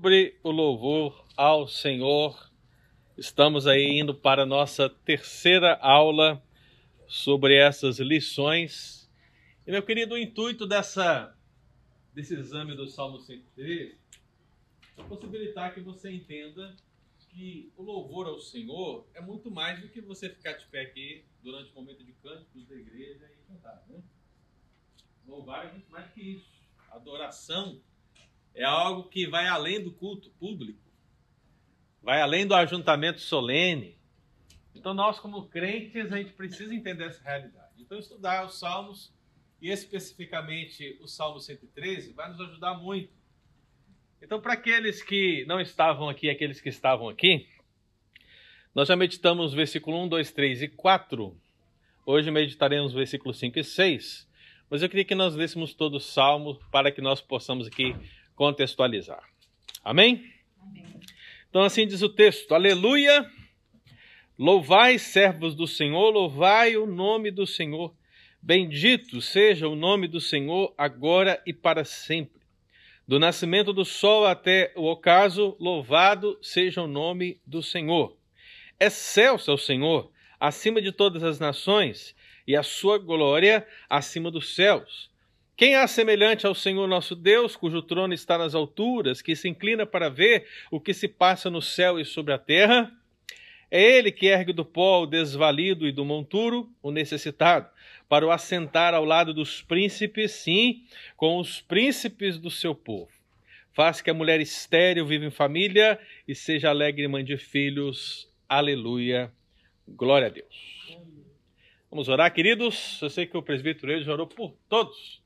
sobre o louvor ao Senhor. Estamos aí indo para a nossa terceira aula sobre essas lições. E meu querido, o intuito dessa, desse exame do Salmo 103 é possibilitar que você entenda que o louvor ao Senhor é muito mais do que você ficar de pé aqui durante o momento de cânticos da igreja e cantar. Né? Louvar é muito mais que isso. Adoração é algo que vai além do culto público, vai além do ajuntamento solene. Então, nós, como crentes, a gente precisa entender essa realidade. Então, estudar os Salmos, e especificamente o Salmo 113, vai nos ajudar muito. Então, para aqueles que não estavam aqui, aqueles que estavam aqui, nós já meditamos versículo 1, 2, 3 e 4. Hoje meditaremos versículos 5 e 6. Mas eu queria que nós lêssemos todo o salmo para que nós possamos aqui contextualizar. Amém? Amém? Então, assim diz o texto: Aleluia! Louvai, servos do Senhor, louvai o nome do Senhor. Bendito seja o nome do Senhor, agora e para sempre. Do nascimento do sol até o ocaso, louvado seja o nome do Senhor. Excelso é o Senhor, acima de todas as nações, e a sua glória acima dos céus. Quem há semelhante ao Senhor nosso Deus, cujo trono está nas alturas, que se inclina para ver o que se passa no céu e sobre a terra? É ele que ergue do pó o desvalido e do monturo o necessitado, para o assentar ao lado dos príncipes, sim, com os príncipes do seu povo. Faz que a mulher estéril viva em família e seja alegre mãe de filhos. Aleluia. Glória a Deus. Vamos orar, queridos. Eu sei que o presbítero já orou por todos.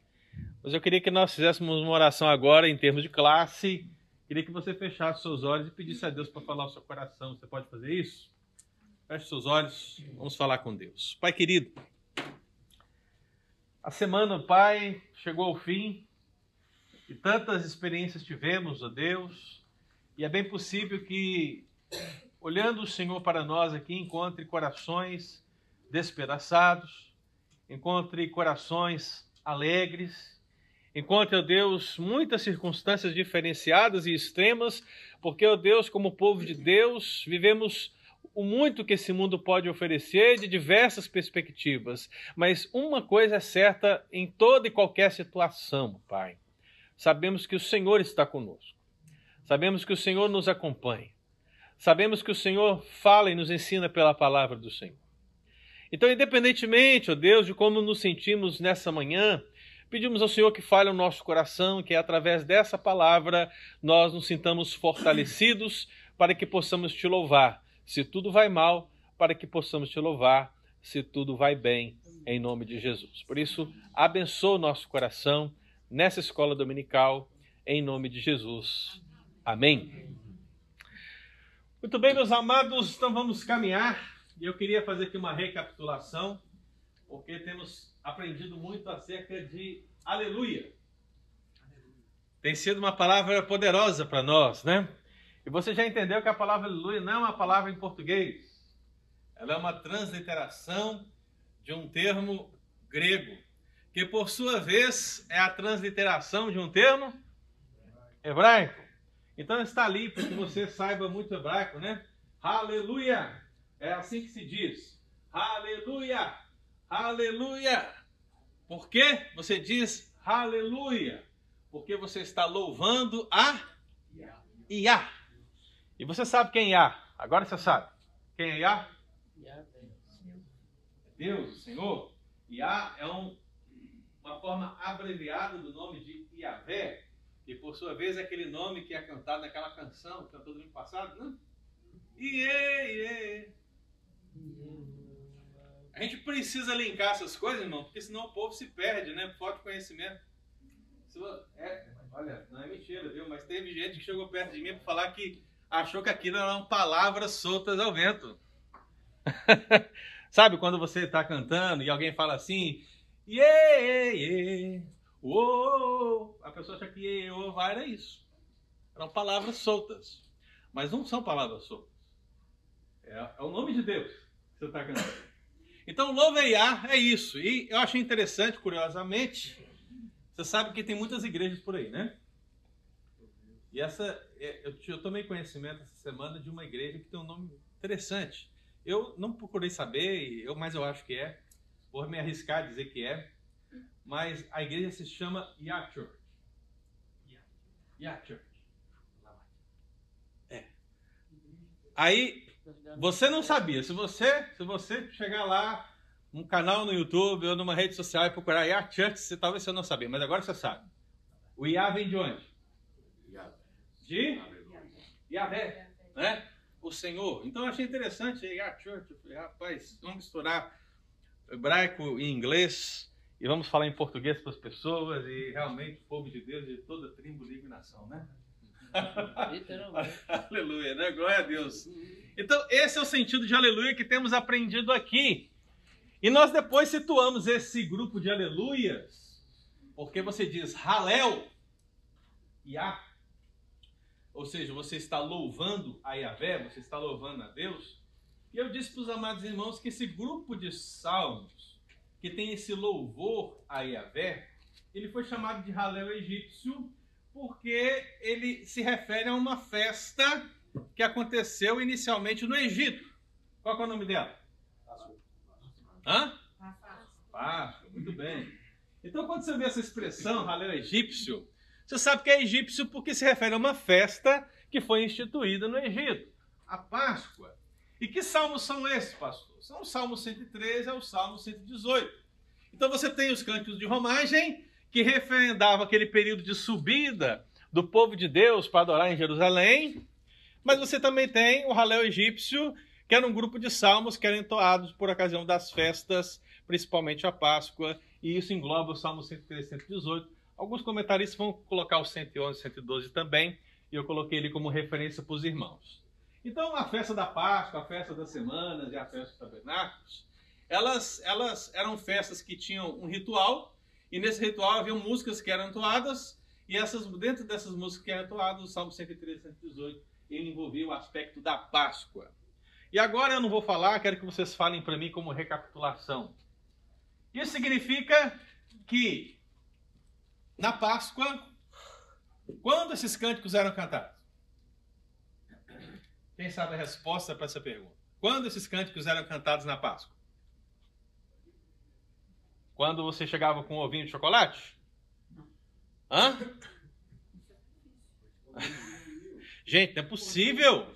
Mas eu queria que nós fizéssemos uma oração agora em termos de classe. Queria que você fechasse seus olhos e pedisse a Deus para falar o seu coração. Você pode fazer isso? Feche seus olhos, vamos falar com Deus. Pai querido, a semana, Pai, chegou ao fim e tantas experiências tivemos, ó Deus, e é bem possível que, olhando o Senhor para nós aqui, encontre corações despedaçados, encontre corações alegres, Encontre, ó Deus, muitas circunstâncias diferenciadas e extremas, porque, ó Deus, como povo de Deus, vivemos o muito que esse mundo pode oferecer de diversas perspectivas. Mas uma coisa é certa em toda e qualquer situação, Pai. Sabemos que o Senhor está conosco. Sabemos que o Senhor nos acompanha. Sabemos que o Senhor fala e nos ensina pela palavra do Senhor. Então, independentemente, ó Deus, de como nos sentimos nessa manhã, Pedimos ao Senhor que fale o nosso coração, que através dessa palavra nós nos sintamos fortalecidos para que possamos te louvar. Se tudo vai mal, para que possamos te louvar. Se tudo vai bem, em nome de Jesus. Por isso, abençoa o nosso coração nessa escola dominical, em nome de Jesus. Amém. Muito bem, meus amados, então vamos caminhar. E eu queria fazer aqui uma recapitulação, porque temos aprendido muito acerca de aleluia. Tem sido uma palavra poderosa para nós, né? E você já entendeu que a palavra aleluia não é uma palavra em português. Ela é uma transliteração de um termo grego, que por sua vez é a transliteração de um termo hebraico. Então está ali para que você saiba muito hebraico, né? Aleluia! É assim que se diz. Aleluia! Aleluia! Por que você diz aleluia? Porque você está louvando a Iá. E você sabe quem é Iá? Agora você sabe. Quem é Iá? É Deus, o Senhor. Iá é um, uma forma abreviada do nome de Iavé, que por sua vez é aquele nome que é cantado naquela canção que cantou no ano passado, né? Iê, iê. A gente precisa linkar essas coisas, irmão, porque senão o povo se perde, né? Falta conhecimento. É, olha, não é mentira, viu? Mas teve gente que chegou perto de mim para falar que achou que aquilo eram palavras soltas ao vento. Sabe quando você está cantando e alguém fala assim, iê, iê, uou, a pessoa acha que iê, uou, era isso. Eram palavras soltas. Mas não são palavras soltas. É, é o nome de Deus que você está cantando. Então, louveiar é isso. E eu achei interessante, curiosamente, você sabe que tem muitas igrejas por aí, né? E essa, é, eu, tomei conhecimento essa semana de uma igreja que tem um nome interessante. Eu não procurei saber, eu, mas eu acho que é. Vou me arriscar a dizer que é. Mas a igreja se chama Ya Church. Ya Church. É. Aí, você não sabia. Se você, se você chegar lá, num canal no YouTube ou numa rede social e procurar Ya Church, você, talvez você não sabia, mas agora você sabe. O Ya vem de onde? De? Yahvé. Né? O Senhor. Então eu achei interessante. Ya Church. Eu falei, rapaz, vamos misturar hebraico e inglês e vamos falar em português para as pessoas e realmente o povo de Deus de toda tribo, língua e nação, né? aleluia, né? Glória a Deus. Então, esse é o sentido de aleluia que temos aprendido aqui. E nós depois situamos esse grupo de aleluias, porque você diz Halel, Yah, ou seja, você está louvando a Yahvé, você está louvando a Deus. E eu disse para os amados irmãos que esse grupo de salmos, que tem esse louvor a Yahvé, ele foi chamado de Halel egípcio, porque ele se refere a uma festa que aconteceu inicialmente no Egito. Qual é o nome dela? Hã? Páscoa. muito bem. Então, quando você vê essa expressão, Halel egípcio, você sabe que é egípcio porque se refere a uma festa que foi instituída no Egito, a Páscoa. E que salmos são esses, pastor? São o Salmo 113 e o Salmo 118. Então você tem os cânticos de romagem, que referendava aquele período de subida do povo de Deus para adorar em Jerusalém, mas você também tem o Halel egípcio, que era um grupo de salmos que eram entoados por ocasião das festas, principalmente a Páscoa, e isso engloba o Salmo 113 e 118. Alguns comentaristas vão colocar o 111 e 112 também, e eu coloquei ele como referência para os irmãos. Então, a festa da Páscoa, a festa das semanas e a festa dos tabernáculos, elas, elas eram festas que tinham um ritual, e nesse ritual haviam músicas que eram entoadas, e essas, dentro dessas músicas que eram entoadas, o Salmo 113 e 118, ele envolvia o aspecto da Páscoa. E agora eu não vou falar, quero que vocês falem para mim como recapitulação. Isso significa que na Páscoa, quando esses cânticos eram cantados? Quem sabe a resposta para essa pergunta? Quando esses cânticos eram cantados na Páscoa? Quando você chegava com um ovinho de chocolate? Hã? Gente, não é possível.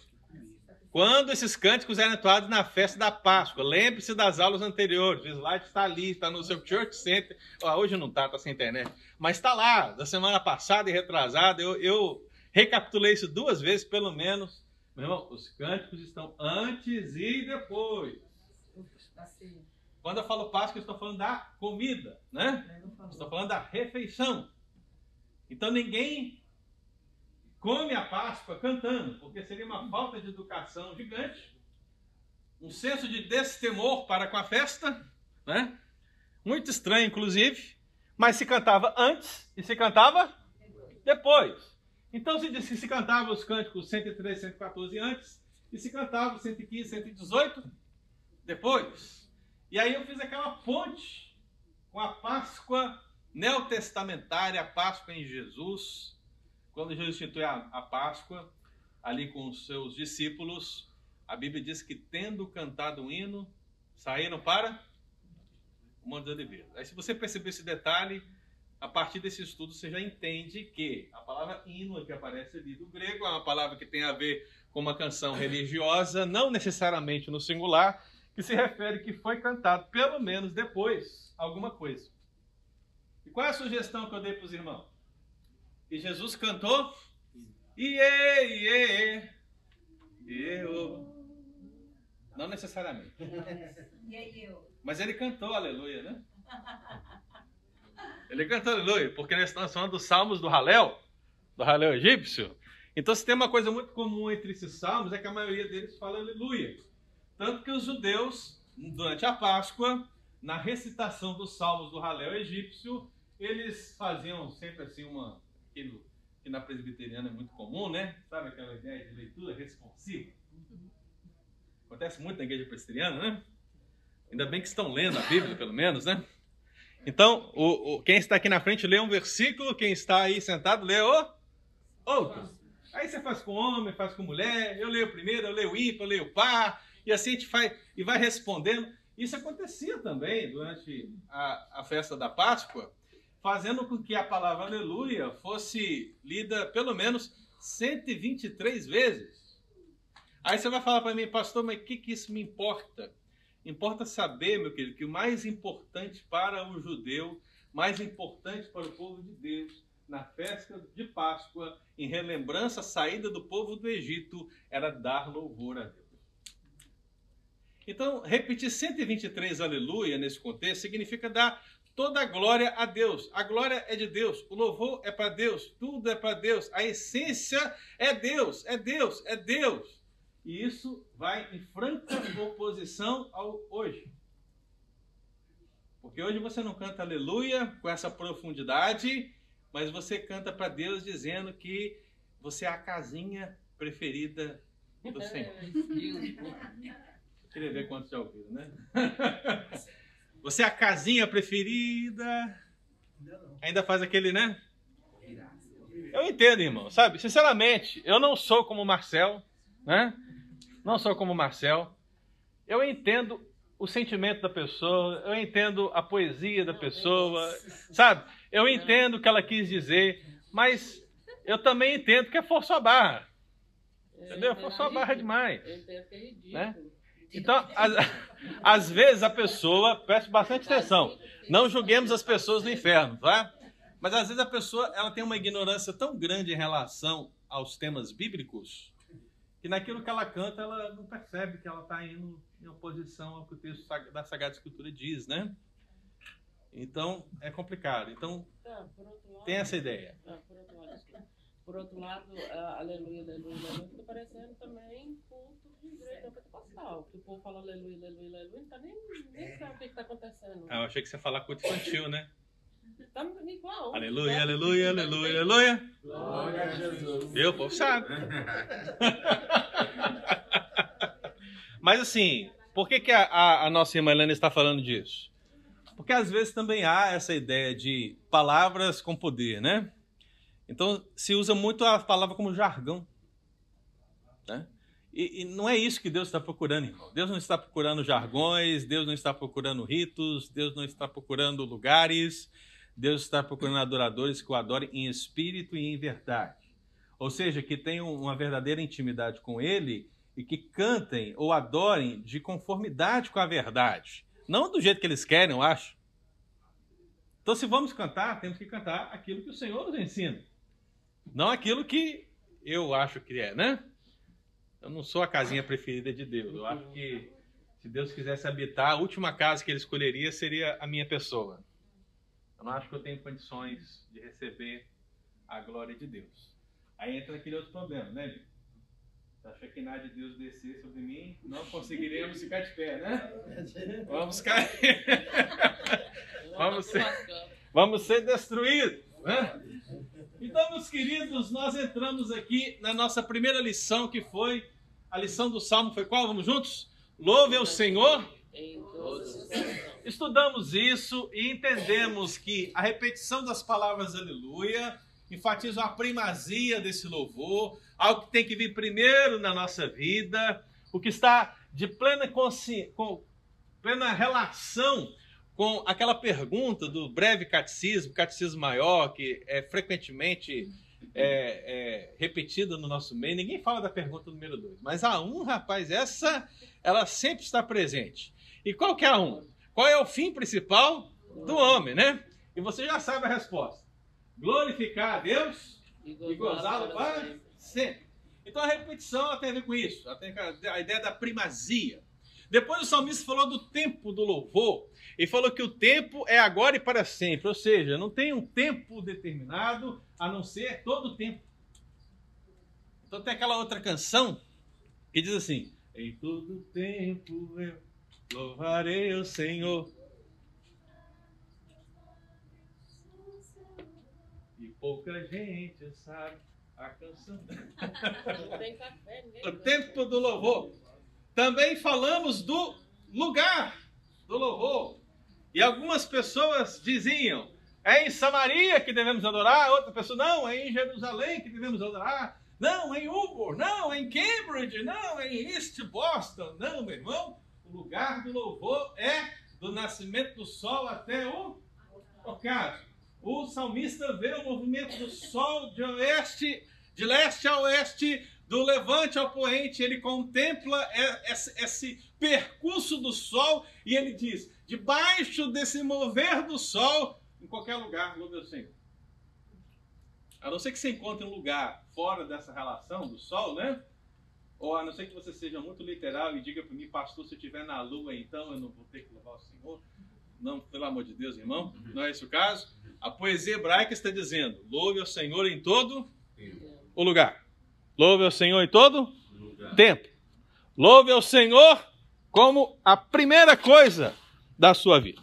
Quando esses cânticos eram entoados na festa da Páscoa, lembre-se das aulas anteriores. O slide está ali, está no seu Church Center. Oh, hoje não está, está sem internet. Mas está lá, da semana passada e retrasada. Eu, eu recapitulei isso duas vezes, pelo menos. Meu irmão, os cânticos estão antes e depois. Quando eu falo Páscoa, eu estou falando da comida, né? Estou falando da refeição. Então ninguém come a Páscoa cantando, porque seria uma falta de educação gigante, um senso de destemor para com a festa, né? Muito estranho, inclusive, mas se cantava antes e se cantava depois. Então se, se, se cantava os cânticos 103, 114 antes e se cantava 115, 118 depois. E aí eu fiz aquela ponte com a Páscoa neotestamentária, a Páscoa em Jesus, quando Jesus institui a, a Páscoa, ali com os seus discípulos, a Bíblia diz que, tendo cantado um hino, saíram para o Monte de Oliveiras. Aí, se você perceber esse detalhe, a partir desse estudo você já entende que a palavra hino que aparece ali do grego é uma palavra que tem a ver com uma canção religiosa, não necessariamente no singular, que se refere que foi cantado pelo menos depois alguma coisa. E qual é a sugestão que eu dei para os irmãos? E Jesus cantou. Iê, iê, eu. Não necessariamente. Mas ele cantou aleluia, né? Ele cantou aleluia, porque nós estamos falando dos salmos do Halel, do Halel egípcio. Então, se tem uma coisa muito comum entre esses salmos, é que a maioria deles fala aleluia. Tanto que os judeus, durante a Páscoa, na recitação dos salmos do Halel egípcio, eles faziam sempre assim uma, aquilo que na presbiteriana é muito comum, né? Sabe aquela ideia de leitura responsiva? Acontece muito na igreja presbiteriana, né? Ainda bem que estão lendo a Bíblia, pelo menos, né? Então, o, o, quem está aqui na frente lê um versículo, quem está aí sentado lê o outro. Aí você faz com homem, faz com mulher, eu leio primeiro, eu leio ímpar, eu leio par, e assim a gente faz e vai respondendo. Isso acontecia também durante a, a festa da Páscoa, fazendo com que a palavra aleluia fosse lida pelo menos 123 vezes. Aí você vai falar para mim, pastor, mas o que, que isso me importa? Importa saber, meu querido, que o mais importante para o judeu, mais importante para o povo de Deus, na festa de Páscoa, em relembrança à saída do povo do Egito, era dar louvor a Deus. Então, repetir 123 aleluia nesse contexto significa dar toda a glória a Deus. A glória é de Deus, o louvor é para Deus, tudo é para Deus, a essência é Deus, é Deus, é Deus. E isso vai em franca oposição ao hoje. Porque hoje você não canta aleluia com essa profundidade, mas você canta para Deus dizendo que você é a casinha preferida do Senhor. Queria ver quantos já ouviram, né? Você é a casinha preferida. Ainda faz aquele, né? Eu entendo, irmão, sabe? Sinceramente, eu não sou como Marcel, né? Não sou como Marcel. Eu entendo o sentimento da pessoa, eu entendo a poesia da pessoa, sabe? Eu entendo o que ela quis dizer, mas eu também entendo que é força a barra. Entendeu? Forçou a barra demais. Eu entendo que é ridículo. Né? Então, às, vezes a pessoa, preste bastante atenção, não julguemos as pessoas no inferno, tá? Mas às vezes a pessoa ela tem uma ignorância tão grande em relação aos temas bíblicos que naquilo que ela canta ela não percebe que ela está indo em oposição ao que o texto da Sagrada Escritura diz, né? Então é complicado. Então tá, tem essa ideia. Por outro lado, aleluia, aleluia, aleluia, fica parecendo também culto de igreja pentecostal. Que o povo fala aleluia, aleluia, aleluia, não tá nem, nem sabe o que está acontecendo. Ah, eu achei que você ia falar culto infantil, né? Tá igual. Aleluia, aleluia, aleluia, aleluia. Glória a Jesus. Meu povo sabe. Mas assim, por que, que a, a, a nossa irmã Helena está falando disso? Porque às vezes também há essa ideia de palavras com poder, né? Então se usa muito a palavra como jargão. Né? E, e, não é isso que Deus está procurando, irmão. Deus não está procurando jargões, Deus não está procurando ritos, Deus não está procurando lugares, Deus está procurando adoradores que o adorem em espírito e em verdade. Ou seja, que tenham uma verdadeira intimidade com Ele e que cantem ou adorem de conformidade com a verdade. Não do jeito que eles querem, eu acho. Então, se vamos cantar, temos que cantar aquilo que o Senhor nos ensina. Não aquilo que eu acho que é, né? Eu não sou a casinha preferida de Deus. Eu acho que se Deus quisesse habitar, a última casa que ele escolheria seria a minha pessoa. Eu não acho que eu tenho condições de receber a glória de Deus. Aí entra aquele outro problema, né, Vitor? Se a Shekinah de Deus descer sobre mim, não conseguiremos ficar de pé, né? Vamos cair. vamos ser, vamos ser destruídos. Né? Então, meus queridos, nós entramos aqui na nossa primeira lição, que foi a lição do Salmo. Foi qual? Vamos juntos? Louve ao Senhor. Estudamos isso e entendemos que a repetição das palavras aleluia enfatiza a primazia desse louvor, algo que tem que vir primeiro na nossa vida, o que está de plena, consci... plena relação com aquela pergunta do breve catecismo, catecismo maior, que é frequentemente é, é, repetida no nosso meio. Ninguém fala da pergunta número 2, mas a 1, um, rapaz, essa ela sempre está presente. E qual que é a 1? Um? Qual é o fim principal do homem, né? E você já sabe a resposta. Glorificar a Deus e gozá-lo para sempre. Então a repetição tem a ver com isso. Ela tem a ideia da primazia. Depois o salmista falou do tempo do louvor e falou que o tempo é agora e para sempre, ou seja, não tem um tempo determinado a não ser todo o tempo. Então tem aquela outra canção que diz assim: Em todo tempo eu louvarei o Senhor. E pouca gente sabe a canção. o tempo do louvor. Também falamos do lugar do louvor. E algumas pessoas diziam: é em Samaria que devemos adorar, outra pessoa, não, é em Jerusalém que devemos adorar. não, em Uber, não, em Cambridge, não, em East Boston. Não, meu irmão, o lugar do louvor é do nascimento do sol até o ocaso. O salmista vê o movimento do sol de oeste, de leste a oeste, do levante ao poente, ele contempla esse percurso do sol e ele diz: debaixo desse mover do sol, em qualquer lugar, louve o Senhor. A não ser que você encontre um lugar fora dessa relação do sol, né? Ou a não ser que você seja muito literal e diga para mim, pastor, se eu estiver na lua, então eu não vou ter que louvar o Senhor. Não, pelo amor de Deus, irmão, não é esse o caso. A poesia hebraica está dizendo: louve o Senhor em todo o lugar. Louve ao Senhor em todo lugar. tempo. Louve ao Senhor como a primeira coisa da sua vida.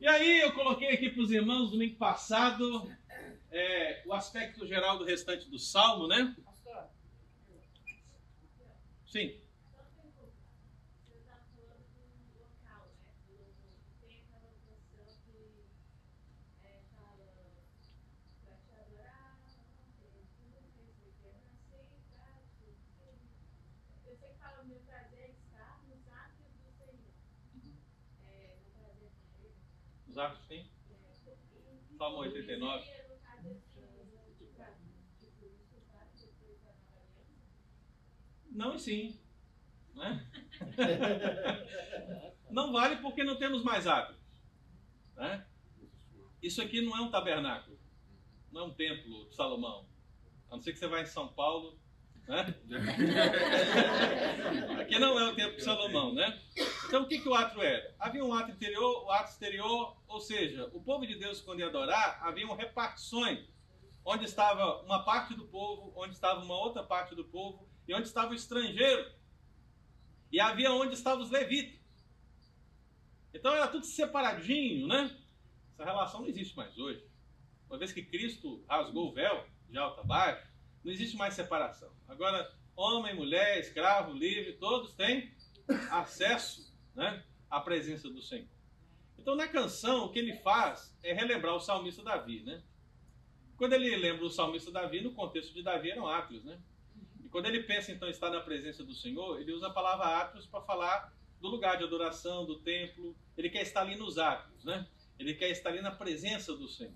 E aí eu coloquei aqui para os irmãos domingo passado é, o aspecto geral do restante do salmo, né? Sim. Os atos tem? Salmo 89. Não e sim. Né? não vale porque não temos mais átomos. Né? Isso aqui não é um tabernáculo. Não é um templo de Salomão. A não ser que você vá em São Paulo. Né? aqui não é o templo de Salomão, né? Então o que, que o ato era? Havia um ato interior, o ato exterior, ou seja, o povo de Deus, quando ia adorar, haviam repartições. Onde estava uma parte do povo, onde estava uma outra parte do povo, e onde estava o estrangeiro. E havia onde estavam os levitas. Então era tudo separadinho, né? Essa relação não existe mais hoje. Uma vez que Cristo rasgou o véu de alta a baixo, não existe mais separação. Agora, homem, mulher, escravo, livre, todos têm acesso né, à presença do Senhor. Então, na canção, o que ele faz é relembrar o salmista Davi, né? Quando ele lembra o salmista Davi, no contexto de Davi eram átrios, né? quando ele pensa então estar na presença do Senhor, ele usa a palavra átrios para falar do lugar de adoração, do templo. Ele quer estar ali nos átrios, né? Ele quer estar ali na presença do Senhor.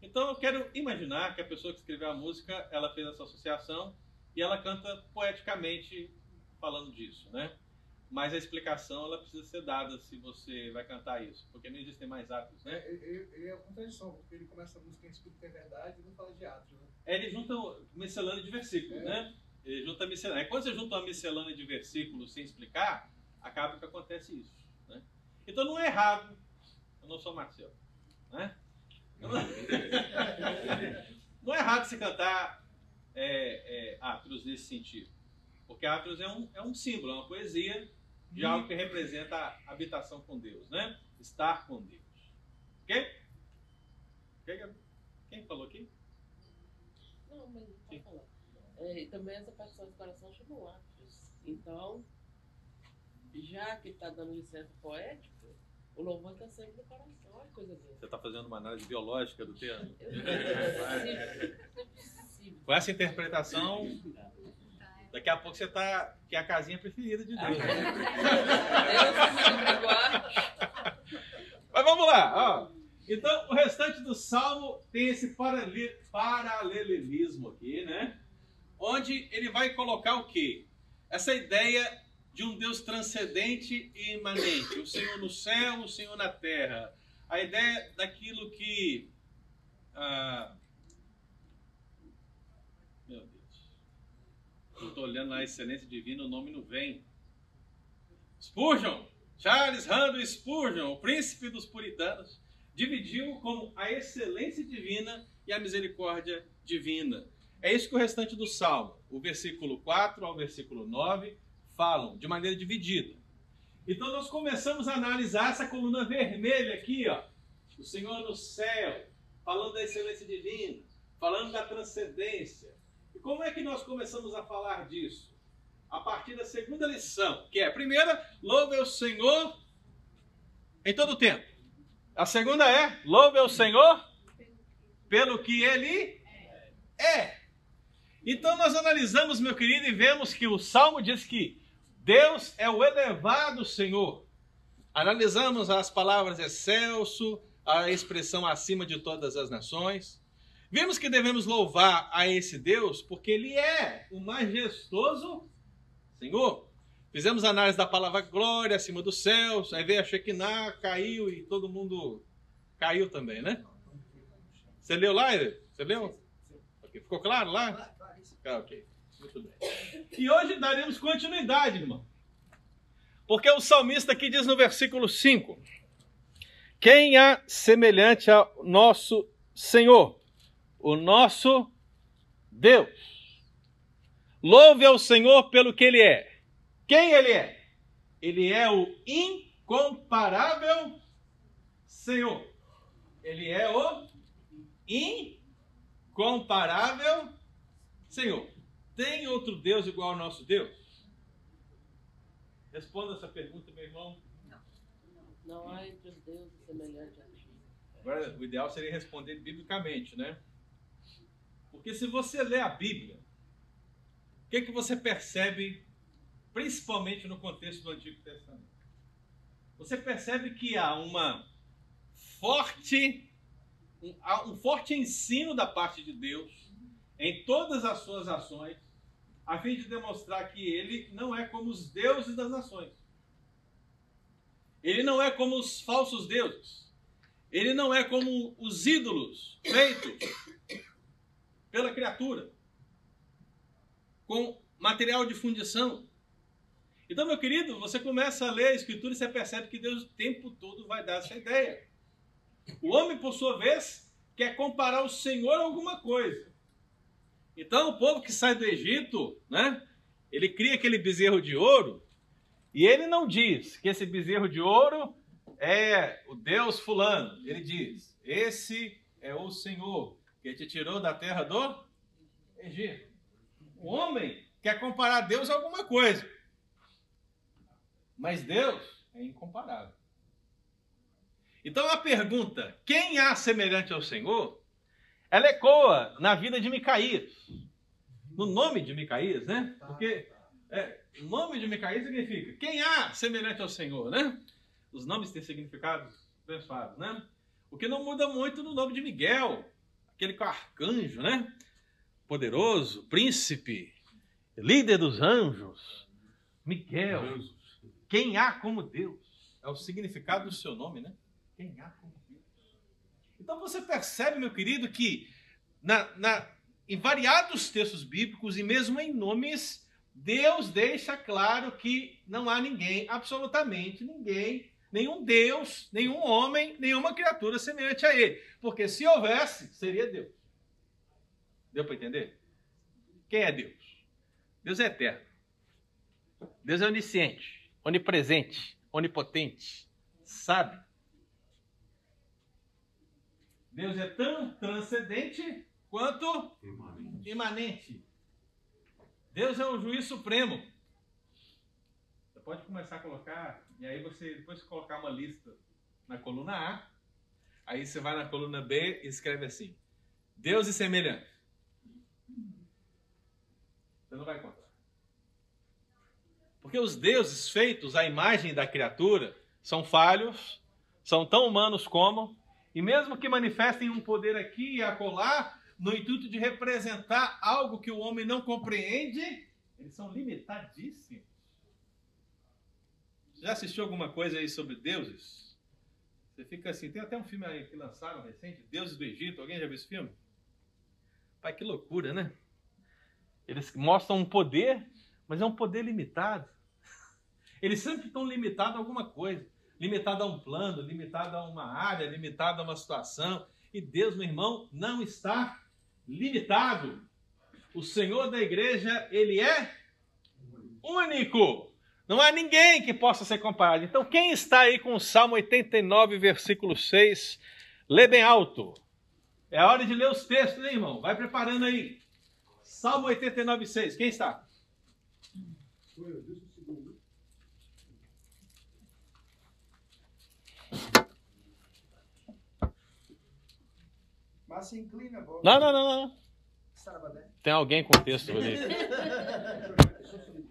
Então eu quero imaginar que a pessoa que escreveu a música, ela fez essa associação e ela canta poeticamente falando disso, né? Mas a explicação ela precisa ser dada se você vai cantar isso, porque não existem mais atos, né? É, ele, ele é uma contradição, porque ele começa a música em Espírito é verdade e não fala de atos, né? É, ele junta miscelânea de versículos, é. né? Ele junta miscelânea. Quando você junta uma miscelânea de versículos sem explicar, acaba que acontece isso. Né? Então não é errado. Eu não sou Marcelo. Né? Não, é... não é errado você cantar é, é, Atros nesse sentido. Porque Atros é um, é um símbolo, é uma poesia de algo que representa a habitação com Deus, né? Estar com Deus. Ok? Quem falou aqui? Não, mas não tá falando. É, também essa partição do coração chama lápis. Então, já que está dando licença poética, o louvor está sempre no coração. Olha coisa dele. Você está fazendo uma análise biológica do termo? Com essa interpretação, daqui a pouco você está. que é a casinha preferida de Deus. Mas vamos lá, ó. Então, o restante do salmo tem esse paralelismo aqui, né? onde ele vai colocar o quê? Essa ideia de um Deus transcendente e imanente, o Senhor no céu, o Senhor na terra. A ideia daquilo que. Ah, meu Deus. Eu estou olhando lá a excelência divina, o nome não vem. Spurgeon, Charles Randall Spurgeon, o príncipe dos puritanos, dividiu como a excelência divina e a misericórdia divina. É isso que o restante do Salmo, o versículo 4 ao versículo 9, falam de maneira dividida. Então nós começamos a analisar essa coluna vermelha aqui, ó. O Senhor no céu, falando da excelência divina, falando da transcendência. E como é que nós começamos a falar disso? A partir da segunda lição, que é a primeira, louve o Senhor em todo o tempo. A segunda é, louve o Senhor pelo que ele é. Então nós analisamos, meu querido, e vemos que o Salmo diz que Deus é o elevado Senhor. Analisamos as palavras excelso, a expressão acima de todas as nações. Vimos que devemos louvar a esse Deus porque ele é o majestoso Senhor. Fizemos análise da palavra glória acima dos céus, aí veio a Shekinah, caiu e todo mundo caiu também, né? Você leu lá, Você leu? Okay. Ficou claro lá? Ah, ok. Muito bem. E hoje daremos continuidade, irmão. Porque o salmista aqui diz no versículo 5: Quem há semelhante ao nosso Senhor, o nosso Deus? Louve ao Senhor pelo que Ele é. Quem Ele é? Ele é o incomparável Senhor. Ele é o incomparável Senhor. Tem outro Deus igual ao nosso Deus? Responda essa pergunta, meu irmão. Não. Não há entre os deuses semelhante a ti. Agora, o ideal seria responder biblicamente, né? Porque se você lê a Bíblia, o que, que você percebe, principalmente no contexto do Antigo Testamento? Você percebe que há uma forte, um, um forte ensino da parte de Deus em todas as suas ações a fim de demonstrar que ele não é como os deuses das nações. Ele não é como os falsos deuses. Ele não é como os ídolos feitos pela criatura, com material de fundição. Então, meu querido, você começa a ler a Escritura e você percebe que Deus o tempo todo vai dar essa ideia. O homem, por sua vez, quer comparar o Senhor a alguma coisa. Então, o povo que sai do Egito, né? Ele cria aquele bezerro de ouro e ele não diz que esse bezerro de ouro é o Deus fulano. Ele diz: Esse é o Senhor que te tirou da terra do Egito. O homem quer comparar Deus a alguma coisa. Mas Deus é incomparável. Então a pergunta: quem há semelhante ao Senhor? ela ecoa na vida de Micaías. No nome de Micaías, né? Porque é, o nome de Micaías significa quem há semelhante ao Senhor, né? Os nomes têm significados abençoados, né? O que não muda muito no nome de Miguel, aquele que é o arcanjo, né? Poderoso, príncipe, líder dos anjos. Miguel, quem há como Deus? É o significado do seu nome, né? Quem há como então você percebe, meu querido, que na, na, em variados textos bíblicos e mesmo em nomes, Deus deixa claro que não há ninguém, absolutamente ninguém, nenhum Deus, nenhum homem, nenhuma criatura semelhante a Ele. Porque se houvesse, seria Deus. Deu para entender? Quem é Deus? Deus é eterno. Deus é onisciente, onipresente, onipotente, sabe Deus é tão transcendente quanto imanente. imanente. Deus é o juiz supremo. Pode começar a colocar, e aí você, depois colocar uma lista na coluna A, aí você vai na coluna B e escreve assim: Deus e semelhante. Você não vai encontrar. Porque os deuses feitos à imagem da criatura são falhos, são tão humanos como, e mesmo que manifestem um poder aqui e acolá, no intuito de representar algo que o homem não compreende, eles são limitadíssimos. Já assistiu alguma coisa aí sobre deuses? Você fica assim, tem até um filme aí que lançaram recente, Deuses do Egito, alguém já viu esse filme? Pai, que loucura, né? Eles mostram um poder, mas é um poder limitado. Eles sempre estão limitados a alguma coisa limitado a um plano, limitado a uma área, limitado a uma situação. E Deus, meu irmão, não está limitado. O Senhor da igreja, ele é único. Não há ninguém que possa ser comparado. Então, quem está aí com o Salmo 89, versículo 6, lê bem alto. É hora de ler os textos, hein, irmão? Vai preparando aí. Salmo 89, 6. Quem está? Mas se inclina, Não, não, não, não. Tem alguém com texto bonito.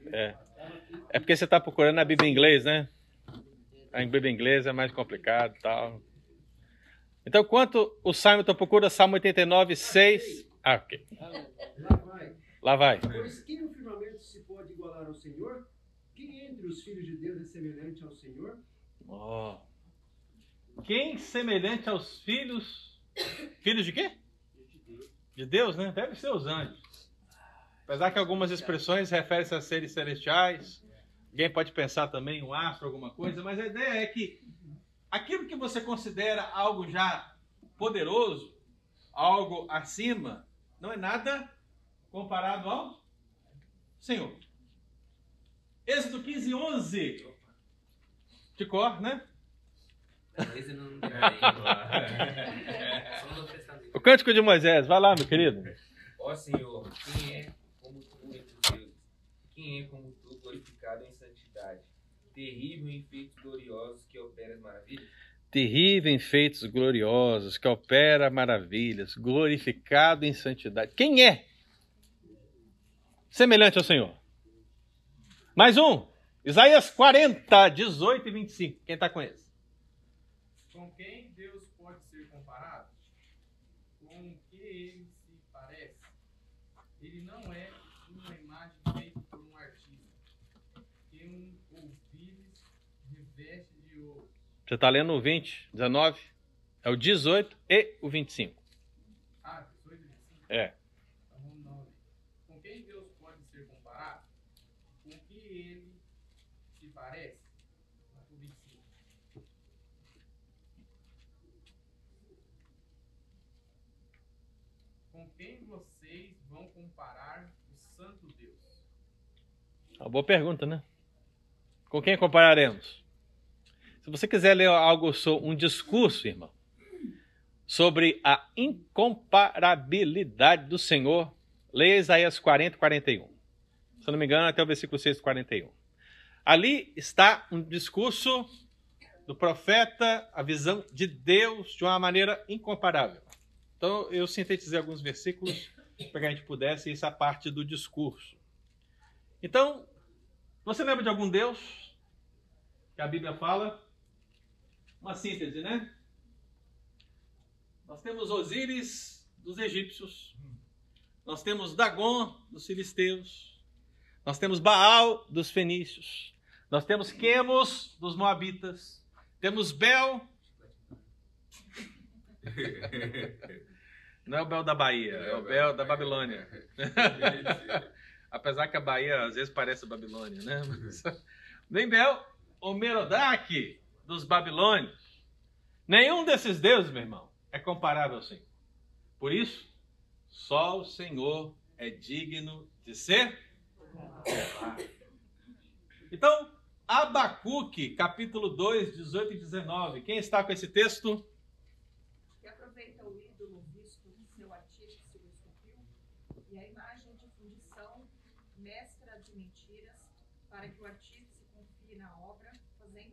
É. É porque você está procurando a Bíblia em inglês, né? A Bíblia em inglês é mais complicado e tal. Então, quanto o Simon procura Salmo 89, 6. Ah, ok. Lá vai. Lá vai. Pois quem no firmamento se pode igualar ao Senhor? Quem entre os filhos de Deus é semelhante ao Senhor? Oh. Quem semelhante aos filhos. Filhos de quê? De Deus, né? Deve ser os anjos. Apesar que algumas expressões referem-se a seres celestiais. Alguém pode pensar também um astro, alguma coisa, mas a ideia é que aquilo que você considera algo já poderoso, algo acima, não é nada comparado ao Senhor. Êxodo 15, 11. De cor, né? O cântico de Moisés, vai lá, meu querido. Ó Senhor, quem é como tu entre os deuses? Quem é como tu glorificado em santidade? Terrível em feitos gloriosos que operas maravilhas? Terrível em feitos gloriosos que opera maravilhas, glorificado em santidade. Quem é semelhante ao Senhor? Mais um. Isaías 40, 18 e 25. Quem está com esse? Com quem Deus pode ser comparado? Com o que ele se parece? Ele não é uma imagem feita por um artista, que um ouvides reveste de ouro. Você está lendo o 20, 19? É o 18 e o 25. Ah, 18 e 25? É. Então vamos dar. Com quem Deus pode ser comparado? Com que ele se parece? O 25. Com quem vocês vão comparar o Santo Deus? Uma boa pergunta, né? Com quem compararemos? Se você quiser ler algo, um discurso, irmão, sobre a incomparabilidade do Senhor, leia Isaías 40, 41. Se não me engano, até o versículo 6, 41. Ali está um discurso do profeta, a visão de Deus de uma maneira incomparável. Então, eu sintetizei alguns versículos para que a gente pudesse, é parte do discurso. Então, você lembra de algum Deus que a Bíblia fala? Uma síntese, né? Nós temos Osíris dos egípcios, nós temos Dagon dos filisteus, nós temos Baal dos fenícios, nós temos Quemos dos moabitas, temos Bel. Não é o Bel da Bahia, é o Bel da Babilônia. Apesar que a Bahia às vezes parece a Babilônia, né? Nem Bel, o Merodach dos babilônios. Nenhum desses deuses, meu irmão, é comparável ao Senhor. Por isso, só o Senhor é digno de ser Então, Abacuque, capítulo 2, 18 e 19. Quem está com esse texto? Aproveita o ídolo visto seu esculpiu, e a imagem de fundição, mestra de mentiras, para que o obra,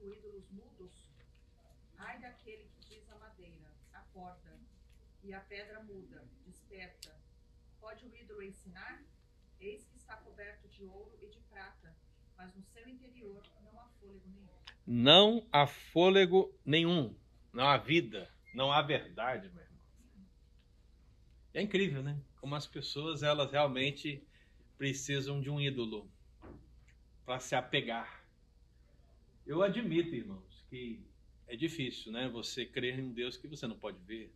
ídolos mudos. Ai daquele que diz a madeira, acorda, e a pedra muda, desperta. Pode o ídolo ensinar? Eis que está coberto de ouro e de prata, mas no seu interior não há fôlego nenhum. Não há fôlego nenhum, não há vida, não há verdade, meu irmão. É incrível, né? Como as pessoas, elas realmente precisam de um ídolo para se apegar. Eu admito, irmãos, que é difícil, né? Você crer em um Deus que você não pode ver,